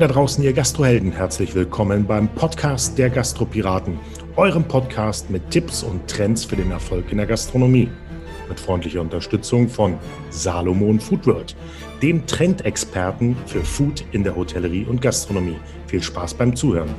Da draußen, ihr Gastrohelden. Herzlich willkommen beim Podcast der Gastropiraten, eurem Podcast mit Tipps und Trends für den Erfolg in der Gastronomie. Mit freundlicher Unterstützung von Salomon Foodworld, dem Trendexperten für Food in der Hotellerie und Gastronomie. Viel Spaß beim Zuhören.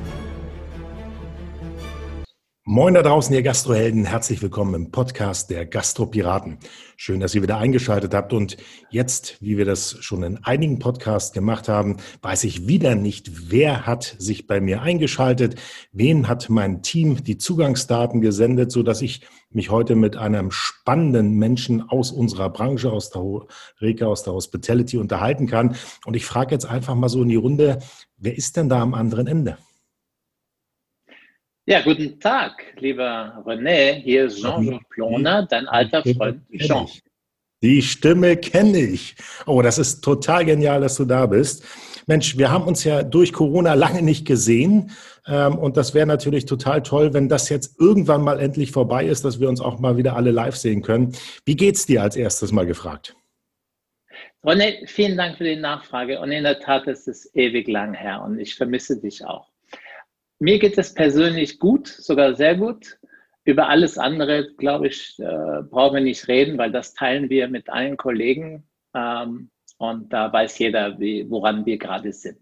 Moin da draußen, ihr Gastrohelden. Herzlich willkommen im Podcast der Gastropiraten. Schön, dass ihr wieder eingeschaltet habt. Und jetzt, wie wir das schon in einigen Podcasts gemacht haben, weiß ich wieder nicht, wer hat sich bei mir eingeschaltet, wen hat mein Team die Zugangsdaten gesendet, so dass ich mich heute mit einem spannenden Menschen aus unserer Branche, aus der Reka, aus der Hospitality unterhalten kann. Und ich frage jetzt einfach mal so in die Runde, wer ist denn da am anderen Ende? Ja, guten Tag, lieber René. Hier ist Jean-Jacques Ploner, dein alter Freund Jean. Die Stimme kenne ich. Oh, das ist total genial, dass du da bist. Mensch, wir haben uns ja durch Corona lange nicht gesehen. Ähm, und das wäre natürlich total toll, wenn das jetzt irgendwann mal endlich vorbei ist, dass wir uns auch mal wieder alle live sehen können. Wie geht's dir als erstes mal gefragt? René, vielen Dank für die Nachfrage. Und in der Tat ist es ewig lang her und ich vermisse dich auch. Mir geht es persönlich gut, sogar sehr gut. Über alles andere, glaube ich, äh, brauchen wir nicht reden, weil das teilen wir mit allen Kollegen. Ähm, und da weiß jeder, wie, woran wir gerade sind.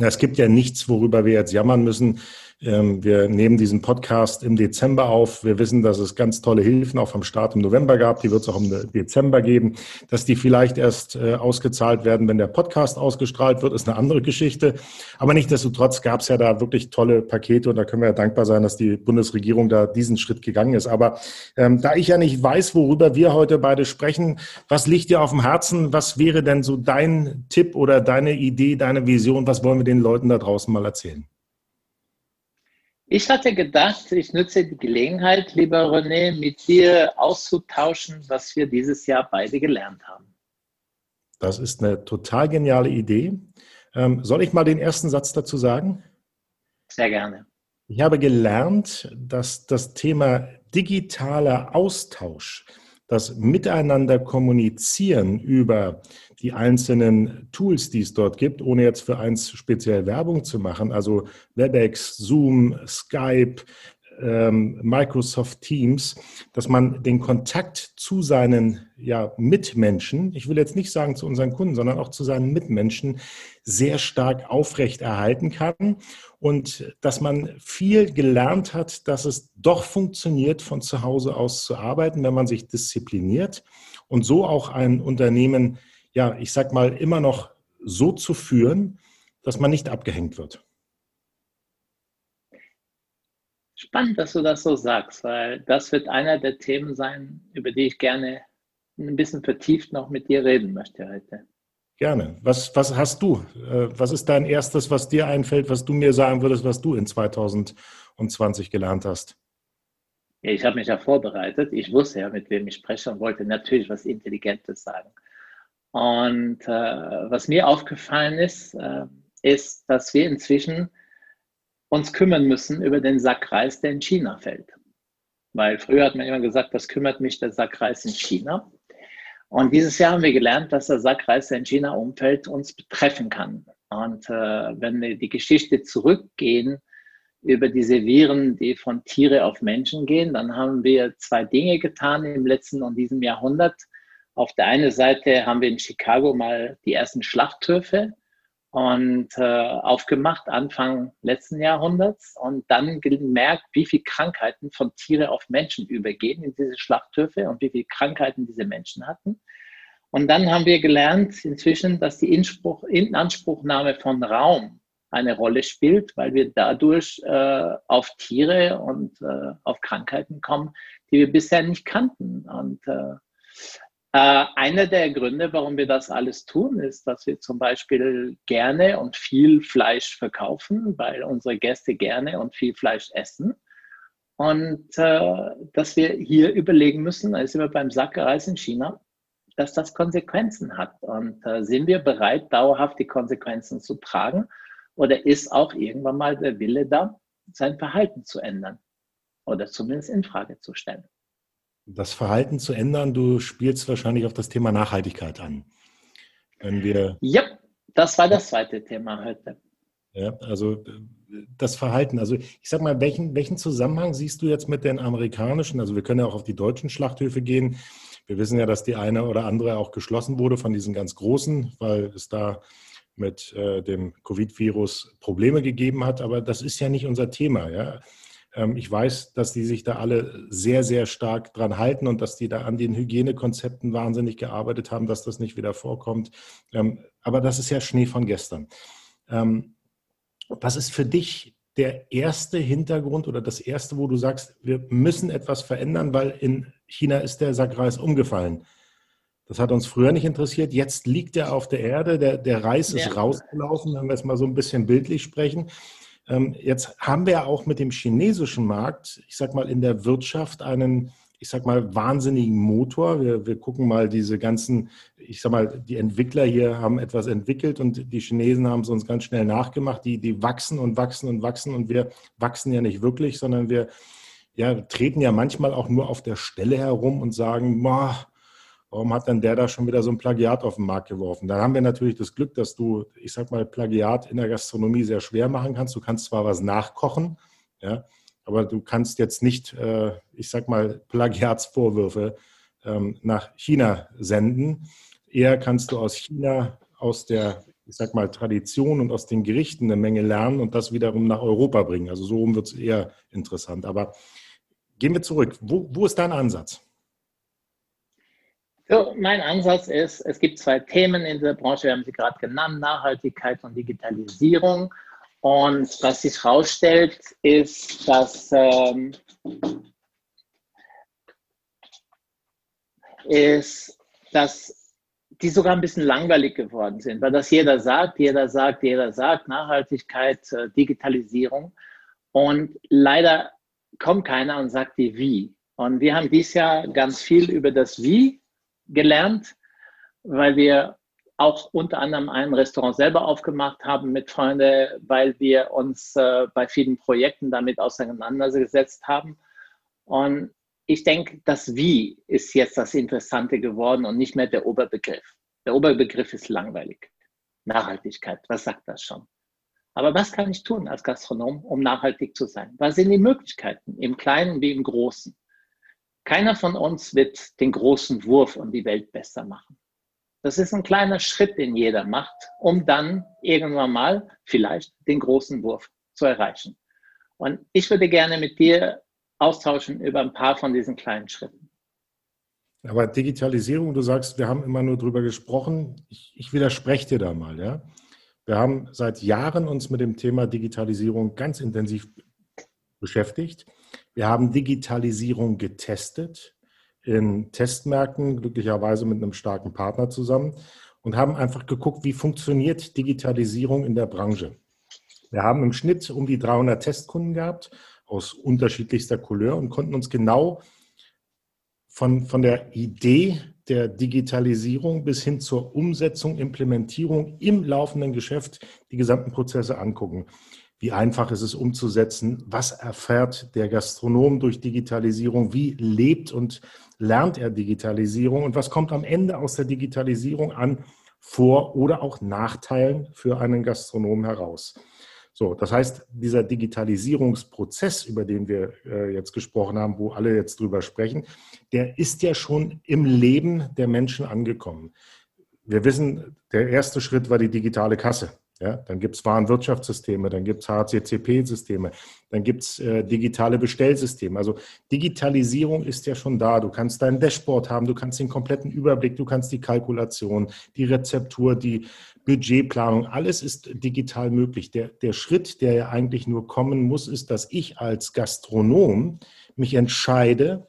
Es gibt ja nichts, worüber wir jetzt jammern müssen. Ähm, wir nehmen diesen Podcast im Dezember auf. Wir wissen, dass es ganz tolle Hilfen auch vom Start im November gab. Die wird es auch im Dezember geben. Dass die vielleicht erst äh, ausgezahlt werden, wenn der Podcast ausgestrahlt wird, ist eine andere Geschichte. Aber nichtsdestotrotz gab es ja da wirklich tolle Pakete und da können wir ja dankbar sein, dass die Bundesregierung da diesen Schritt gegangen ist. Aber ähm, da ich ja nicht weiß, worüber wir heute beide sprechen, was liegt dir auf dem Herzen? Was wäre denn so dein Tipp oder deine Idee, deine Vision? Was wollen wir den Leuten da draußen mal erzählen? Ich hatte gedacht, ich nutze die Gelegenheit, lieber René, mit dir auszutauschen, was wir dieses Jahr beide gelernt haben. Das ist eine total geniale Idee. Ähm, soll ich mal den ersten Satz dazu sagen? Sehr gerne. Ich habe gelernt, dass das Thema digitaler Austausch, das Miteinander kommunizieren über die einzelnen Tools, die es dort gibt, ohne jetzt für eins speziell Werbung zu machen, also WebEx, Zoom, Skype, ähm, Microsoft Teams, dass man den Kontakt zu seinen ja, Mitmenschen, ich will jetzt nicht sagen zu unseren Kunden, sondern auch zu seinen Mitmenschen sehr stark aufrechterhalten kann und dass man viel gelernt hat, dass es doch funktioniert, von zu Hause aus zu arbeiten, wenn man sich diszipliniert und so auch ein Unternehmen ja, ich sag mal, immer noch so zu führen, dass man nicht abgehängt wird. Spannend, dass du das so sagst, weil das wird einer der Themen sein, über die ich gerne ein bisschen vertieft noch mit dir reden möchte heute. Gerne. Was, was hast du? Äh, was ist dein erstes, was dir einfällt, was du mir sagen würdest, was du in 2020 gelernt hast? Ich habe mich ja vorbereitet. Ich wusste ja, mit wem ich spreche und wollte natürlich was Intelligentes sagen. Und äh, was mir aufgefallen ist, äh, ist, dass wir inzwischen uns kümmern müssen über den Sack Reis, der in China fällt. Weil früher hat man immer gesagt, was kümmert mich der Sack Reis in China? Und dieses Jahr haben wir gelernt, dass der Sack Reis, der in China umfällt, uns betreffen kann. Und äh, wenn wir die Geschichte zurückgehen über diese Viren, die von Tiere auf Menschen gehen, dann haben wir zwei Dinge getan im letzten und diesem Jahrhundert. Auf der einen Seite haben wir in Chicago mal die ersten Schlachthöfe und äh, aufgemacht Anfang letzten Jahrhunderts und dann gemerkt, wie viele Krankheiten von Tiere auf Menschen übergehen in diese Schlachthöfe und wie viele Krankheiten diese Menschen hatten. Und dann haben wir gelernt inzwischen, dass die Inspruch, Inanspruchnahme von Raum eine Rolle spielt, weil wir dadurch äh, auf Tiere und äh, auf Krankheiten kommen, die wir bisher nicht kannten. Und äh, äh, einer der Gründe, warum wir das alles tun, ist, dass wir zum Beispiel gerne und viel Fleisch verkaufen, weil unsere Gäste gerne und viel Fleisch essen. Und äh, dass wir hier überlegen müssen, als wir beim Sackereis in China, dass das Konsequenzen hat. Und äh, sind wir bereit, dauerhaft die Konsequenzen zu tragen? Oder ist auch irgendwann mal der Wille da, sein Verhalten zu ändern oder zumindest in Frage zu stellen? Das Verhalten zu ändern, du spielst wahrscheinlich auf das Thema Nachhaltigkeit an. Wenn wir ja, das war das zweite Thema heute. Ja, also das Verhalten. Also ich sag mal, welchen, welchen Zusammenhang siehst du jetzt mit den amerikanischen? Also wir können ja auch auf die deutschen Schlachthöfe gehen. Wir wissen ja, dass die eine oder andere auch geschlossen wurde von diesen ganz großen, weil es da mit äh, dem Covid-Virus Probleme gegeben hat. Aber das ist ja nicht unser Thema. Ja? Ähm, ich weiß, dass die sich da alle sehr, sehr stark dran halten und dass die da an den Hygienekonzepten wahnsinnig gearbeitet haben, dass das nicht wieder vorkommt. Ähm, aber das ist ja Schnee von gestern. Ähm, was ist für dich der erste Hintergrund oder das erste, wo du sagst, wir müssen etwas verändern, weil in China ist der Sackreis umgefallen? Das hat uns früher nicht interessiert. Jetzt liegt er auf der Erde. Der, der Reis ist ja. rausgelaufen, wenn wir es mal so ein bisschen bildlich sprechen. Ähm, jetzt haben wir auch mit dem chinesischen Markt, ich sag mal, in der Wirtschaft einen, ich sag mal, wahnsinnigen Motor. Wir, wir gucken mal diese ganzen, ich sag mal, die Entwickler hier haben etwas entwickelt und die Chinesen haben es uns ganz schnell nachgemacht. Die, die wachsen und wachsen und wachsen und wir wachsen ja nicht wirklich, sondern wir ja, treten ja manchmal auch nur auf der Stelle herum und sagen, boah, warum hat dann der da schon wieder so ein Plagiat auf den Markt geworfen? Da haben wir natürlich das Glück, dass du, ich sag mal, Plagiat in der Gastronomie sehr schwer machen kannst. Du kannst zwar was nachkochen, ja, aber du kannst jetzt nicht, äh, ich sag mal, Plagiatsvorwürfe ähm, nach China senden. Eher kannst du aus China, aus der, ich sag mal, Tradition und aus den Gerichten eine Menge lernen und das wiederum nach Europa bringen. Also so rum wird es eher interessant. Aber gehen wir zurück. Wo, wo ist dein Ansatz? So, mein Ansatz ist, es gibt zwei Themen in der Branche, wir haben sie gerade genannt, Nachhaltigkeit und Digitalisierung. Und was sich herausstellt, ist, dass, ähm, ist, dass die sogar ein bisschen langweilig geworden sind, weil das jeder sagt, jeder sagt, jeder sagt, Nachhaltigkeit, äh, Digitalisierung. Und leider kommt keiner und sagt die Wie. Und wir haben dieses Jahr ganz viel über das Wie gelernt, weil wir auch unter anderem ein Restaurant selber aufgemacht haben mit Freunden, weil wir uns äh, bei vielen Projekten damit auseinandergesetzt haben. Und ich denke, das Wie ist jetzt das Interessante geworden und nicht mehr der Oberbegriff. Der Oberbegriff ist langweilig. Nachhaltigkeit, was sagt das schon? Aber was kann ich tun als Gastronom, um nachhaltig zu sein? Was sind die Möglichkeiten, im Kleinen wie im Großen? Keiner von uns wird den großen Wurf und die Welt besser machen. Das ist ein kleiner Schritt, den jeder macht, um dann irgendwann mal vielleicht den großen Wurf zu erreichen. Und ich würde gerne mit dir austauschen über ein paar von diesen kleinen Schritten. Aber Digitalisierung, du sagst, wir haben immer nur drüber gesprochen. Ich, ich widerspreche dir da mal. Ja? Wir haben seit Jahren uns mit dem Thema Digitalisierung ganz intensiv beschäftigt. Wir haben Digitalisierung getestet in Testmärkten, glücklicherweise mit einem starken Partner zusammen und haben einfach geguckt, wie funktioniert Digitalisierung in der Branche. Wir haben im Schnitt um die 300 Testkunden gehabt aus unterschiedlichster Couleur und konnten uns genau von, von der Idee der Digitalisierung bis hin zur Umsetzung, Implementierung im laufenden Geschäft die gesamten Prozesse angucken. Wie einfach ist es umzusetzen? Was erfährt der Gastronom durch Digitalisierung? Wie lebt und lernt er Digitalisierung? Und was kommt am Ende aus der Digitalisierung an Vor- oder auch Nachteilen für einen Gastronom heraus? So, das heißt, dieser Digitalisierungsprozess, über den wir äh, jetzt gesprochen haben, wo alle jetzt drüber sprechen, der ist ja schon im Leben der Menschen angekommen. Wir wissen, der erste Schritt war die digitale Kasse. Ja, dann gibt es Warenwirtschaftssysteme, dann gibt es HCCP-Systeme, dann gibt es äh, digitale Bestellsysteme. Also Digitalisierung ist ja schon da. Du kannst dein Dashboard haben, du kannst den kompletten Überblick, du kannst die Kalkulation, die Rezeptur, die Budgetplanung, alles ist digital möglich. Der, der Schritt, der ja eigentlich nur kommen muss, ist, dass ich als Gastronom mich entscheide,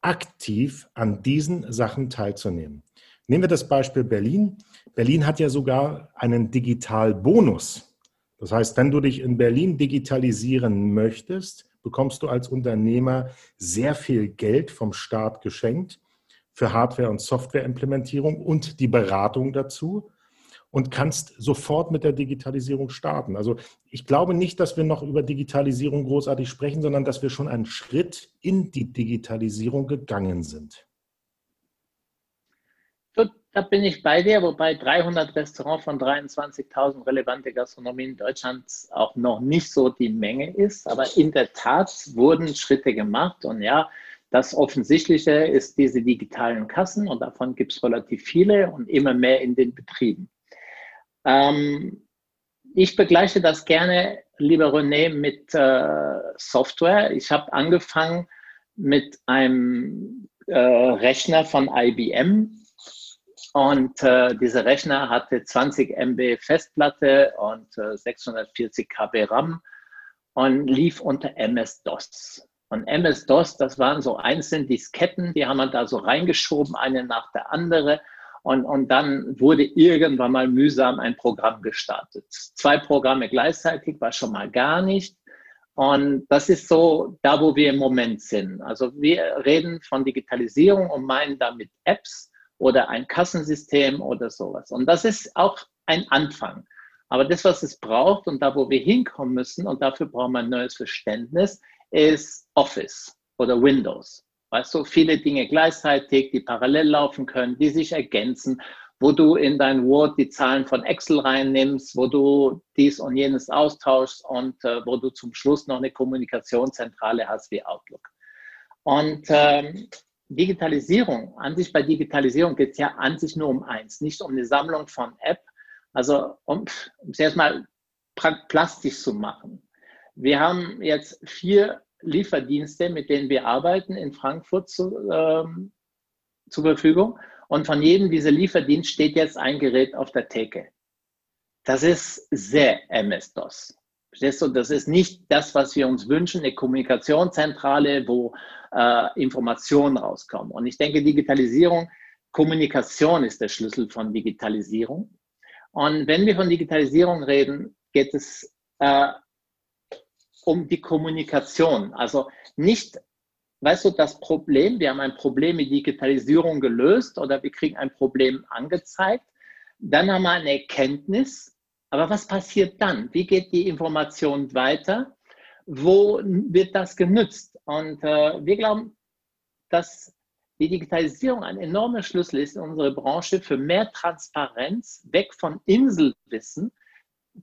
aktiv an diesen Sachen teilzunehmen. Nehmen wir das Beispiel Berlin. Berlin hat ja sogar einen Digitalbonus. Das heißt, wenn du dich in Berlin digitalisieren möchtest, bekommst du als Unternehmer sehr viel Geld vom Staat geschenkt für Hardware- und Softwareimplementierung und die Beratung dazu und kannst sofort mit der Digitalisierung starten. Also ich glaube nicht, dass wir noch über Digitalisierung großartig sprechen, sondern dass wir schon einen Schritt in die Digitalisierung gegangen sind da bin ich bei dir, wobei 300 Restaurants von 23.000 relevante Gastronomie in Deutschland auch noch nicht so die Menge ist. Aber in der Tat wurden Schritte gemacht. Und ja, das Offensichtliche ist diese digitalen Kassen und davon gibt es relativ viele und immer mehr in den Betrieben. Ähm, ich begleiche das gerne, lieber René, mit äh, Software. Ich habe angefangen mit einem äh, Rechner von IBM, und äh, dieser Rechner hatte 20 MB Festplatte und äh, 640 KB RAM und lief unter MS-DOS. Und MS-DOS, das waren so einzelne Disketten, die haben wir da so reingeschoben, eine nach der andere. Und, und dann wurde irgendwann mal mühsam ein Programm gestartet. Zwei Programme gleichzeitig war schon mal gar nicht. Und das ist so da, wo wir im Moment sind. Also wir reden von Digitalisierung und meinen damit Apps oder ein Kassensystem oder sowas. Und das ist auch ein Anfang. Aber das, was es braucht und da, wo wir hinkommen müssen, und dafür brauchen wir ein neues Verständnis, ist Office oder Windows. Weißt du, viele Dinge gleichzeitig, die parallel laufen können, die sich ergänzen, wo du in dein Word die Zahlen von Excel reinnimmst, wo du dies und jenes austauschst und äh, wo du zum Schluss noch eine Kommunikationszentrale hast wie Outlook. Und ähm, Digitalisierung, an sich bei Digitalisierung geht es ja an sich nur um eins, nicht um eine Sammlung von App, also um es erstmal plastisch zu machen. Wir haben jetzt vier Lieferdienste, mit denen wir arbeiten in Frankfurt zu, ähm, zur Verfügung. Und von jedem dieser Lieferdienste steht jetzt ein Gerät auf der Theke. Das ist sehr MS-DOS. Verstehst du? Das ist nicht das, was wir uns wünschen, eine Kommunikationszentrale, wo äh, Informationen rauskommen. Und ich denke, Digitalisierung, Kommunikation ist der Schlüssel von Digitalisierung. Und wenn wir von Digitalisierung reden, geht es äh, um die Kommunikation. Also nicht, weißt du, das Problem, wir haben ein Problem mit Digitalisierung gelöst oder wir kriegen ein Problem angezeigt. Dann haben wir eine Erkenntnis. Aber was passiert dann? Wie geht die Information weiter? wo wird das genützt? Und äh, wir glauben, dass die Digitalisierung ein enormer Schlüssel ist in unserer Branche für mehr Transparenz, weg von Inselwissen.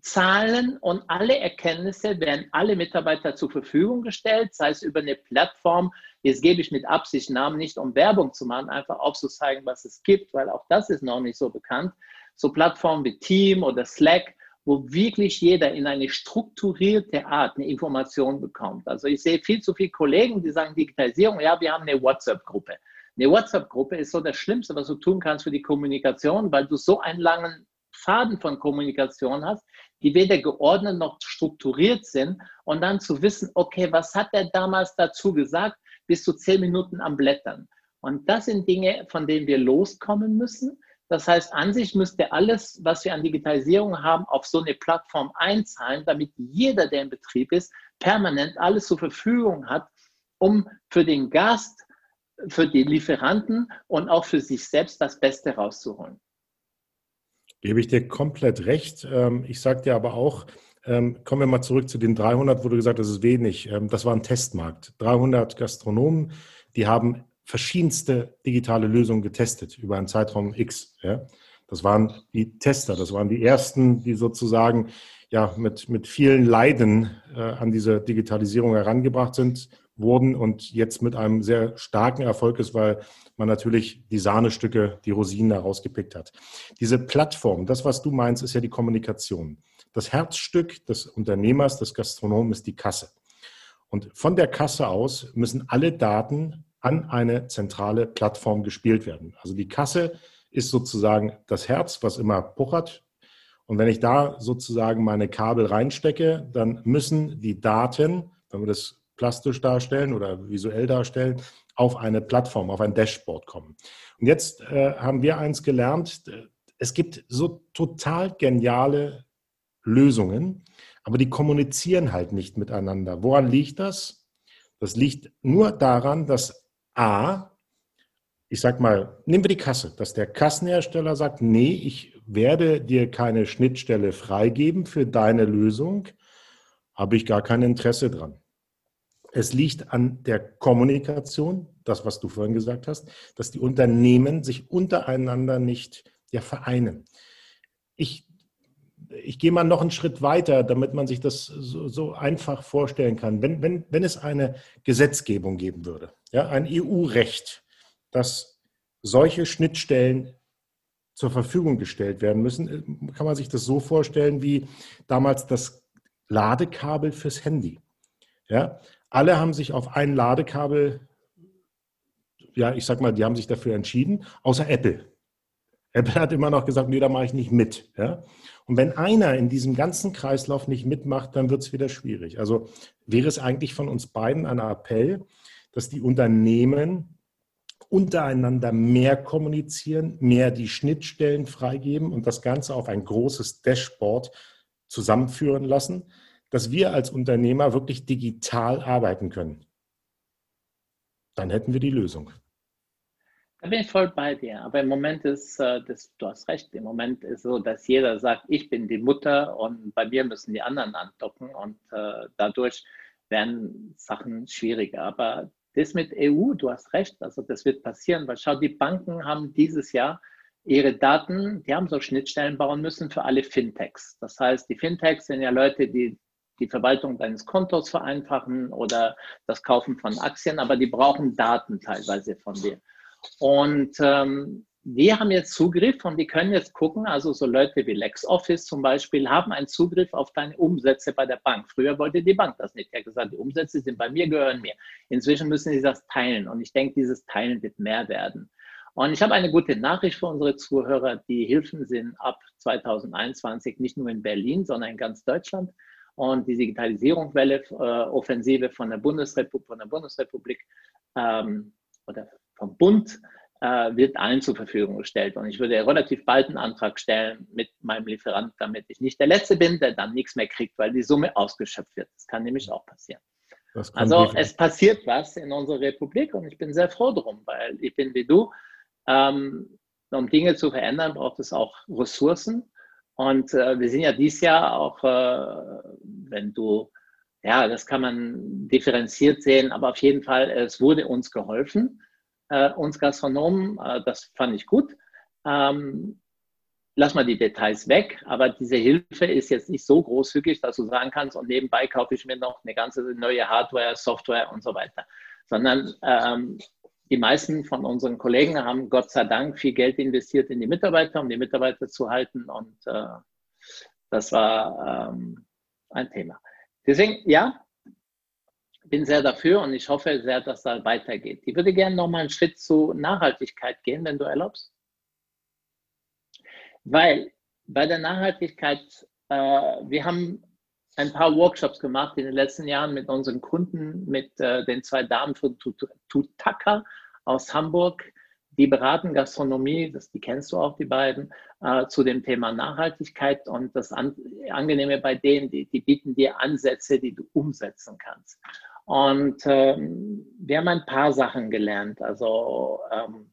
Zahlen und alle Erkenntnisse werden alle Mitarbeiter zur Verfügung gestellt, sei es über eine Plattform. Jetzt gebe ich mit Absicht Namen nicht, um Werbung zu machen, einfach aufzuzeigen, was es gibt, weil auch das ist noch nicht so bekannt. So Plattformen wie Team oder Slack, wo wirklich jeder in eine strukturierte Art eine Information bekommt. Also ich sehe viel zu viele Kollegen, die sagen Digitalisierung, ja, wir haben eine WhatsApp-Gruppe. Eine WhatsApp-Gruppe ist so das Schlimmste, was du tun kannst für die Kommunikation, weil du so einen langen Faden von Kommunikation hast, die weder geordnet noch strukturiert sind und dann zu wissen, okay, was hat er damals dazu gesagt, bist du zehn Minuten am Blättern. Und das sind Dinge, von denen wir loskommen müssen. Das heißt, an sich müsste alles, was wir an Digitalisierung haben, auf so eine Plattform einzahlen, damit jeder, der im Betrieb ist, permanent alles zur Verfügung hat, um für den Gast, für die Lieferanten und auch für sich selbst das Beste rauszuholen. Gebe ich dir komplett recht. Ähm, ich sage dir aber auch, ähm, kommen wir mal zurück zu den 300, wo du gesagt hast, das ist wenig. Ähm, das war ein Testmarkt. 300 Gastronomen, die haben verschiedenste digitale Lösungen getestet über einen Zeitraum X. Ja. Das waren die Tester, das waren die ersten, die sozusagen ja mit, mit vielen Leiden äh, an diese Digitalisierung herangebracht sind, wurden und jetzt mit einem sehr starken Erfolg ist, weil man natürlich die Sahnestücke, die Rosinen da rausgepickt hat. Diese Plattform, das, was du meinst, ist ja die Kommunikation. Das Herzstück des Unternehmers, des Gastronomen ist die Kasse. Und von der Kasse aus müssen alle Daten an eine zentrale Plattform gespielt werden. Also die Kasse ist sozusagen das Herz, was immer puchert. Und wenn ich da sozusagen meine Kabel reinstecke, dann müssen die Daten, wenn wir das plastisch darstellen oder visuell darstellen, auf eine Plattform, auf ein Dashboard kommen. Und jetzt äh, haben wir eins gelernt, es gibt so total geniale Lösungen, aber die kommunizieren halt nicht miteinander. Woran liegt das? Das liegt nur daran, dass A, ich sag mal, nehmen wir die Kasse, dass der Kassenhersteller sagt, nee, ich werde dir keine Schnittstelle freigeben für deine Lösung, habe ich gar kein Interesse dran. Es liegt an der Kommunikation, das, was du vorhin gesagt hast, dass die Unternehmen sich untereinander nicht ja, vereinen. Ich, ich gehe mal noch einen Schritt weiter, damit man sich das so, so einfach vorstellen kann. Wenn, wenn, wenn es eine Gesetzgebung geben würde, ja, ein EU-Recht, das solche Schnittstellen zur Verfügung gestellt werden müssen, kann man sich das so vorstellen wie damals das Ladekabel fürs Handy. Ja, alle haben sich auf ein Ladekabel, ja, ich sag mal, die haben sich dafür entschieden, außer Apple. Apple hat immer noch gesagt, nee, da mache ich nicht mit. Ja? Und wenn einer in diesem ganzen Kreislauf nicht mitmacht, dann wird es wieder schwierig. Also wäre es eigentlich von uns beiden ein Appell, dass die Unternehmen untereinander mehr kommunizieren, mehr die Schnittstellen freigeben und das Ganze auf ein großes Dashboard zusammenführen lassen, dass wir als Unternehmer wirklich digital arbeiten können. Dann hätten wir die Lösung. Da bin ich voll bei dir. Aber im Moment ist, äh, das, du hast recht, im Moment ist so, dass jeder sagt, ich bin die Mutter und bei mir müssen die anderen andocken und äh, dadurch werden Sachen schwieriger. Aber das mit EU, du hast recht, also das wird passieren, weil schau, die Banken haben dieses Jahr ihre Daten, die haben so Schnittstellen bauen müssen für alle Fintechs. Das heißt, die Fintechs sind ja Leute, die die Verwaltung deines Kontos vereinfachen oder das Kaufen von Aktien, aber die brauchen Daten teilweise von dir. Und ähm, wir haben jetzt Zugriff und die können jetzt gucken, also so Leute wie LexOffice zum Beispiel haben einen Zugriff auf deine Umsätze bei der Bank. Früher wollte die Bank das nicht. Die hat gesagt, die Umsätze sind bei mir, gehören mir. Inzwischen müssen sie das teilen und ich denke, dieses Teilen wird mehr werden. Und ich habe eine gute Nachricht für unsere Zuhörer. Die Hilfen sind ab 2021 nicht nur in Berlin, sondern in ganz Deutschland. Und die Digitalisierungswelle, äh, Offensive von der Bundesrepublik, von der Bundesrepublik ähm, oder vom Bund äh, wird allen zur Verfügung gestellt. Und ich würde relativ bald einen Antrag stellen mit meinem Lieferant, damit ich nicht der Letzte bin, der dann nichts mehr kriegt, weil die Summe ausgeschöpft wird. Das kann nämlich auch passieren. Also es passiert was in unserer Republik und ich bin sehr froh darum, weil ich bin wie du. Ähm, um Dinge zu verändern, braucht es auch Ressourcen. Und äh, wir sind ja dieses Jahr auch, äh, wenn du, ja, das kann man differenziert sehen, aber auf jeden Fall, es wurde uns geholfen äh, uns Gastronomen, äh, das fand ich gut. Ähm, lass mal die Details weg, aber diese Hilfe ist jetzt nicht so großzügig, dass du sagen kannst, und nebenbei kaufe ich mir noch eine ganze neue Hardware, Software und so weiter. Sondern ähm, die meisten von unseren Kollegen haben Gott sei Dank viel Geld investiert in die Mitarbeiter, um die Mitarbeiter zu halten. Und äh, das war ähm, ein Thema. Deswegen, ja, bin sehr dafür und ich hoffe sehr, dass da weitergeht. Ich würde gerne noch mal einen Schritt zu Nachhaltigkeit gehen, wenn du erlaubst. Weil bei der Nachhaltigkeit, äh, wir haben ein paar Workshops gemacht in den letzten Jahren mit unseren Kunden, mit äh, den zwei Damen von Tutaka aus Hamburg. Die beraten Gastronomie, das, die kennst du auch, die beiden, äh, zu dem Thema Nachhaltigkeit. Und das An Angenehme bei denen, die, die bieten dir Ansätze, die du umsetzen kannst. Und ähm, wir haben ein paar Sachen gelernt. Also ähm,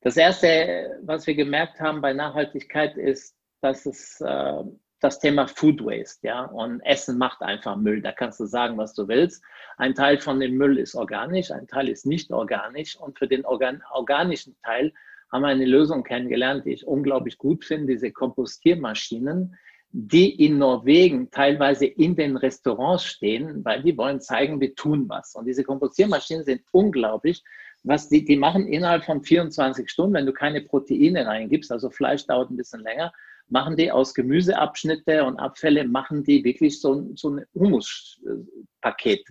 das Erste, was wir gemerkt haben bei Nachhaltigkeit, ist, dass es äh, das Thema Food Waste, ja, und Essen macht einfach Müll. Da kannst du sagen, was du willst. Ein Teil von dem Müll ist organisch, ein Teil ist nicht organisch. Und für den organ organischen Teil haben wir eine Lösung kennengelernt, die ich unglaublich gut finde, diese Kompostiermaschinen, die in Norwegen teilweise in den Restaurants stehen, weil die wollen zeigen, wir tun was. Und diese Kompostiermaschinen sind unglaublich. Was die, die machen innerhalb von 24 Stunden, wenn du keine Proteine reingibst, also Fleisch dauert ein bisschen länger, machen die aus Gemüseabschnitte und Abfälle, machen die wirklich so, so ein Humuspaket.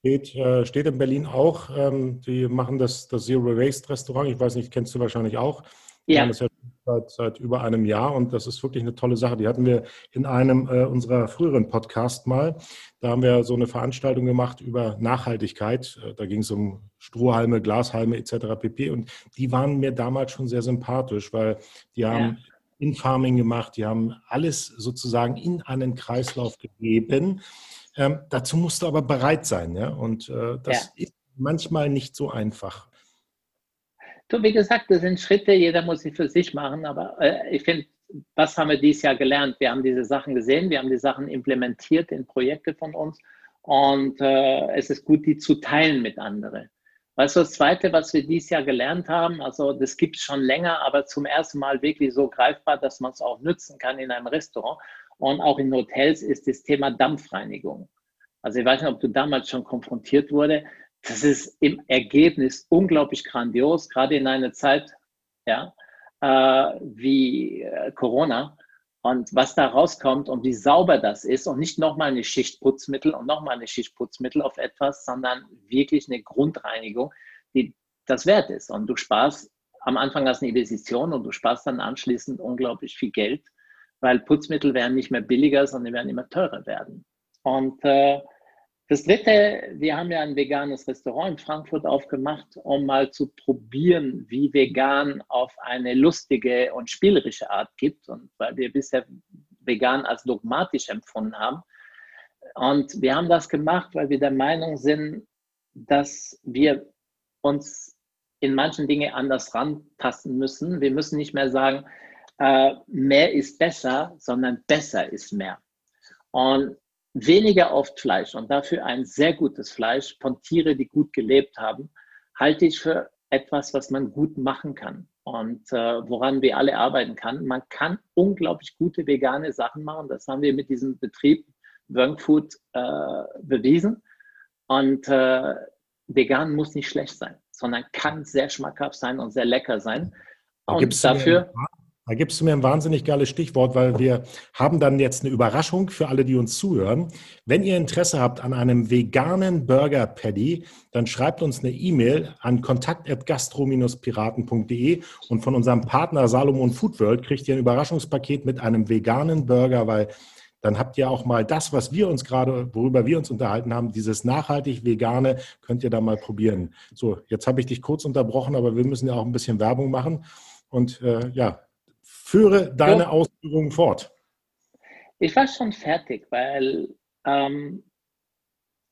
Steht, äh, steht in Berlin auch. Ähm, die machen das, das Zero Waste Restaurant. Ich weiß nicht, kennst du wahrscheinlich auch. Ja. Das ja seit, seit über einem Jahr und das ist wirklich eine tolle Sache. Die hatten wir in einem äh, unserer früheren Podcast mal. Da haben wir so eine Veranstaltung gemacht über Nachhaltigkeit. Äh, da ging es um Strohhalme, Glashalme etc. pp. Und die waren mir damals schon sehr sympathisch, weil die haben ja. In-Farming gemacht, die haben alles sozusagen in einen Kreislauf gegeben. Ähm, dazu musst du aber bereit sein. Ja? Und äh, das ja. ist manchmal nicht so einfach. Du, wie gesagt, das sind Schritte, jeder muss sie für sich machen, aber äh, ich finde, was haben wir dieses Jahr gelernt? Wir haben diese Sachen gesehen, wir haben die Sachen implementiert in Projekte von uns Und äh, es ist gut, die zu teilen mit anderen. Weißt du, das Zweite, was wir dieses Jahr gelernt haben, also das gibt es schon länger, aber zum ersten Mal wirklich so greifbar, dass man es auch nutzen kann in einem Restaurant und auch in Hotels, ist das Thema Dampfreinigung. Also ich weiß nicht, ob du damals schon konfrontiert wurde. Das ist im Ergebnis unglaublich grandios, gerade in einer Zeit ja, äh, wie äh, Corona und was da rauskommt und wie sauber das ist und nicht nochmal eine Schicht Putzmittel und nochmal eine Schicht Putzmittel auf etwas, sondern wirklich eine Grundreinigung, die das wert ist. Und du sparst am Anfang hast eine Investition und du sparst dann anschließend unglaublich viel Geld, weil Putzmittel werden nicht mehr billiger, sondern werden immer teurer werden. Und äh, das dritte, wir haben ja ein veganes Restaurant in Frankfurt aufgemacht, um mal zu probieren, wie vegan auf eine lustige und spielerische Art gibt. Und weil wir bisher vegan als dogmatisch empfunden haben. Und wir haben das gemacht, weil wir der Meinung sind, dass wir uns in manchen Dingen anders rantasten müssen. Wir müssen nicht mehr sagen, äh, mehr ist besser, sondern besser ist mehr. Und weniger oft Fleisch und dafür ein sehr gutes Fleisch von Tieren, die gut gelebt haben, halte ich für etwas, was man gut machen kann und äh, woran wir alle arbeiten kann. Man kann unglaublich gute vegane Sachen machen. Das haben wir mit diesem Betrieb Wong Food äh, bewiesen. Und äh, vegan muss nicht schlecht sein, sondern kann sehr schmackhaft sein und sehr lecker sein. Und dafür. Da gibst du mir ein wahnsinnig geiles Stichwort, weil wir haben dann jetzt eine Überraschung für alle, die uns zuhören. Wenn ihr Interesse habt an einem veganen Burger Paddy, dann schreibt uns eine E-Mail an kontakt.gastro-piraten.de und von unserem Partner Salomon Food World kriegt ihr ein Überraschungspaket mit einem veganen Burger, weil dann habt ihr auch mal das, was wir uns gerade, worüber wir uns unterhalten haben, dieses nachhaltig vegane, könnt ihr da mal probieren. So, jetzt habe ich dich kurz unterbrochen, aber wir müssen ja auch ein bisschen Werbung machen. Und äh, ja, Führe deine so. Ausführungen fort. Ich war schon fertig, weil ähm,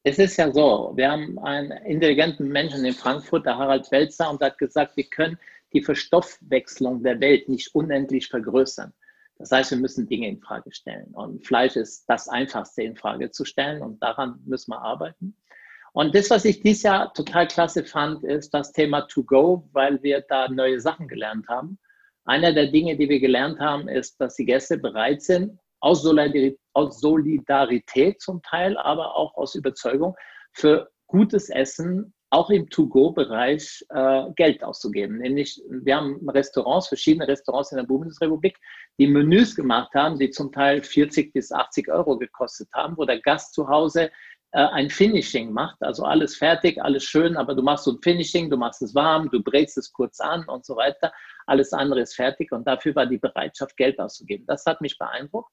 es ist ja so, wir haben einen intelligenten Menschen in Frankfurt, der Harald Welzer, und hat gesagt, wir können die Verstoffwechslung der Welt nicht unendlich vergrößern. Das heißt, wir müssen Dinge in Frage stellen. Und Fleisch ist das Einfachste in Frage zu stellen und daran müssen wir arbeiten. Und das, was ich dieses Jahr total klasse fand, ist das Thema To Go, weil wir da neue Sachen gelernt haben. Einer der Dinge, die wir gelernt haben, ist, dass die Gäste bereit sind, aus Solidarität, zum Teil, aber auch aus Überzeugung, für gutes Essen auch im To-Go-Bereich äh, Geld auszugeben. Nämlich, wir haben Restaurants, verschiedene Restaurants in der Bundesrepublik, die Menüs gemacht haben, die zum Teil 40 bis 80 Euro gekostet haben, wo der Gast zu Hause ein Finishing macht, also alles fertig, alles schön, aber du machst so ein Finishing, du machst es warm, du brätst es kurz an und so weiter. Alles andere ist fertig und dafür war die Bereitschaft, Geld auszugeben. Das hat mich beeindruckt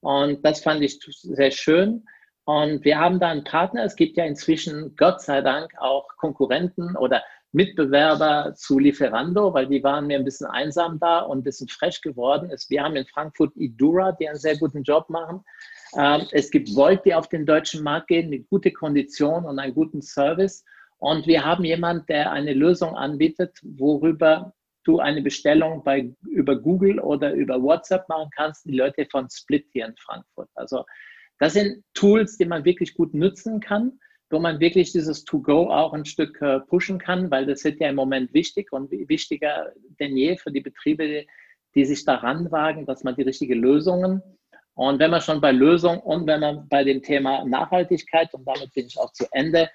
und das fand ich sehr schön. Und wir haben da einen Partner. Es gibt ja inzwischen, Gott sei Dank, auch Konkurrenten oder Mitbewerber zu Lieferando, weil die waren mir ein bisschen einsam da und ein bisschen frech geworden ist. Wir haben in Frankfurt Idura, die einen sehr guten Job machen. Ähm, es gibt Volt, die auf den deutschen Markt gehen mit guter Kondition und einem guten Service. Und wir haben jemanden, der eine Lösung anbietet, worüber du eine Bestellung bei, über Google oder über WhatsApp machen kannst, die Leute von Split hier in Frankfurt. Also das sind Tools, die man wirklich gut nutzen kann, wo man wirklich dieses To-Go auch ein Stück äh, pushen kann, weil das wird ja im Moment wichtig und wichtiger denn je für die Betriebe, die sich daran wagen, dass man die richtigen Lösungen und wenn man schon bei Lösung und wenn man bei dem Thema Nachhaltigkeit, und damit bin ich auch zu Ende,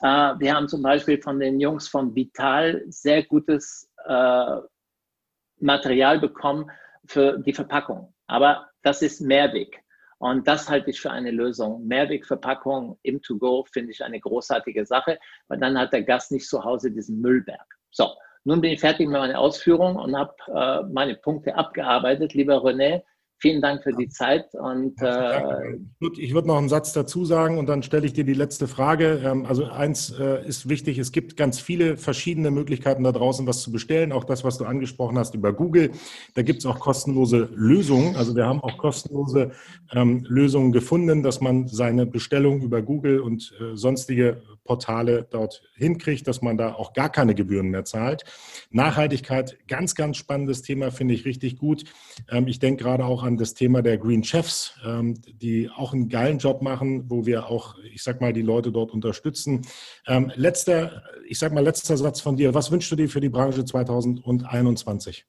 äh, wir haben zum Beispiel von den Jungs von Vital sehr gutes äh, Material bekommen für die Verpackung. Aber das ist Mehrweg. Und das halte ich für eine Lösung. Mehrwegverpackung im To-Go finde ich eine großartige Sache, weil dann hat der Gast nicht zu Hause diesen Müllberg. So, nun bin ich fertig mit meiner Ausführung und habe äh, meine Punkte abgearbeitet. Lieber René, Vielen Dank für die Zeit. Und, äh, ich würde noch einen Satz dazu sagen und dann stelle ich dir die letzte Frage. Ähm, also eins äh, ist wichtig, es gibt ganz viele verschiedene Möglichkeiten da draußen, was zu bestellen. Auch das, was du angesprochen hast über Google. Da gibt es auch kostenlose Lösungen. Also wir haben auch kostenlose ähm, Lösungen gefunden, dass man seine Bestellung über Google und äh, sonstige Portale dort hinkriegt, dass man da auch gar keine Gebühren mehr zahlt. Nachhaltigkeit, ganz, ganz spannendes Thema, finde ich richtig gut. Ähm, ich denke gerade auch an an das Thema der Green Chefs, ähm, die auch einen geilen Job machen, wo wir auch, ich sag mal, die Leute dort unterstützen. Ähm, letzter, ich sag mal, letzter Satz von dir. Was wünschst du dir für die Branche 2021?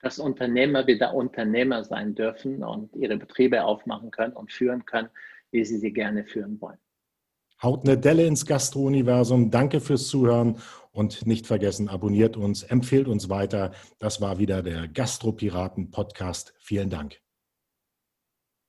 Dass Unternehmer wieder Unternehmer sein dürfen und ihre Betriebe aufmachen können und führen können, wie sie sie gerne führen wollen. Haut eine Delle ins Gastro-Universum. Danke fürs Zuhören und nicht vergessen, abonniert uns, empfehlt uns weiter. Das war wieder der Gastropiraten-Podcast. Vielen Dank.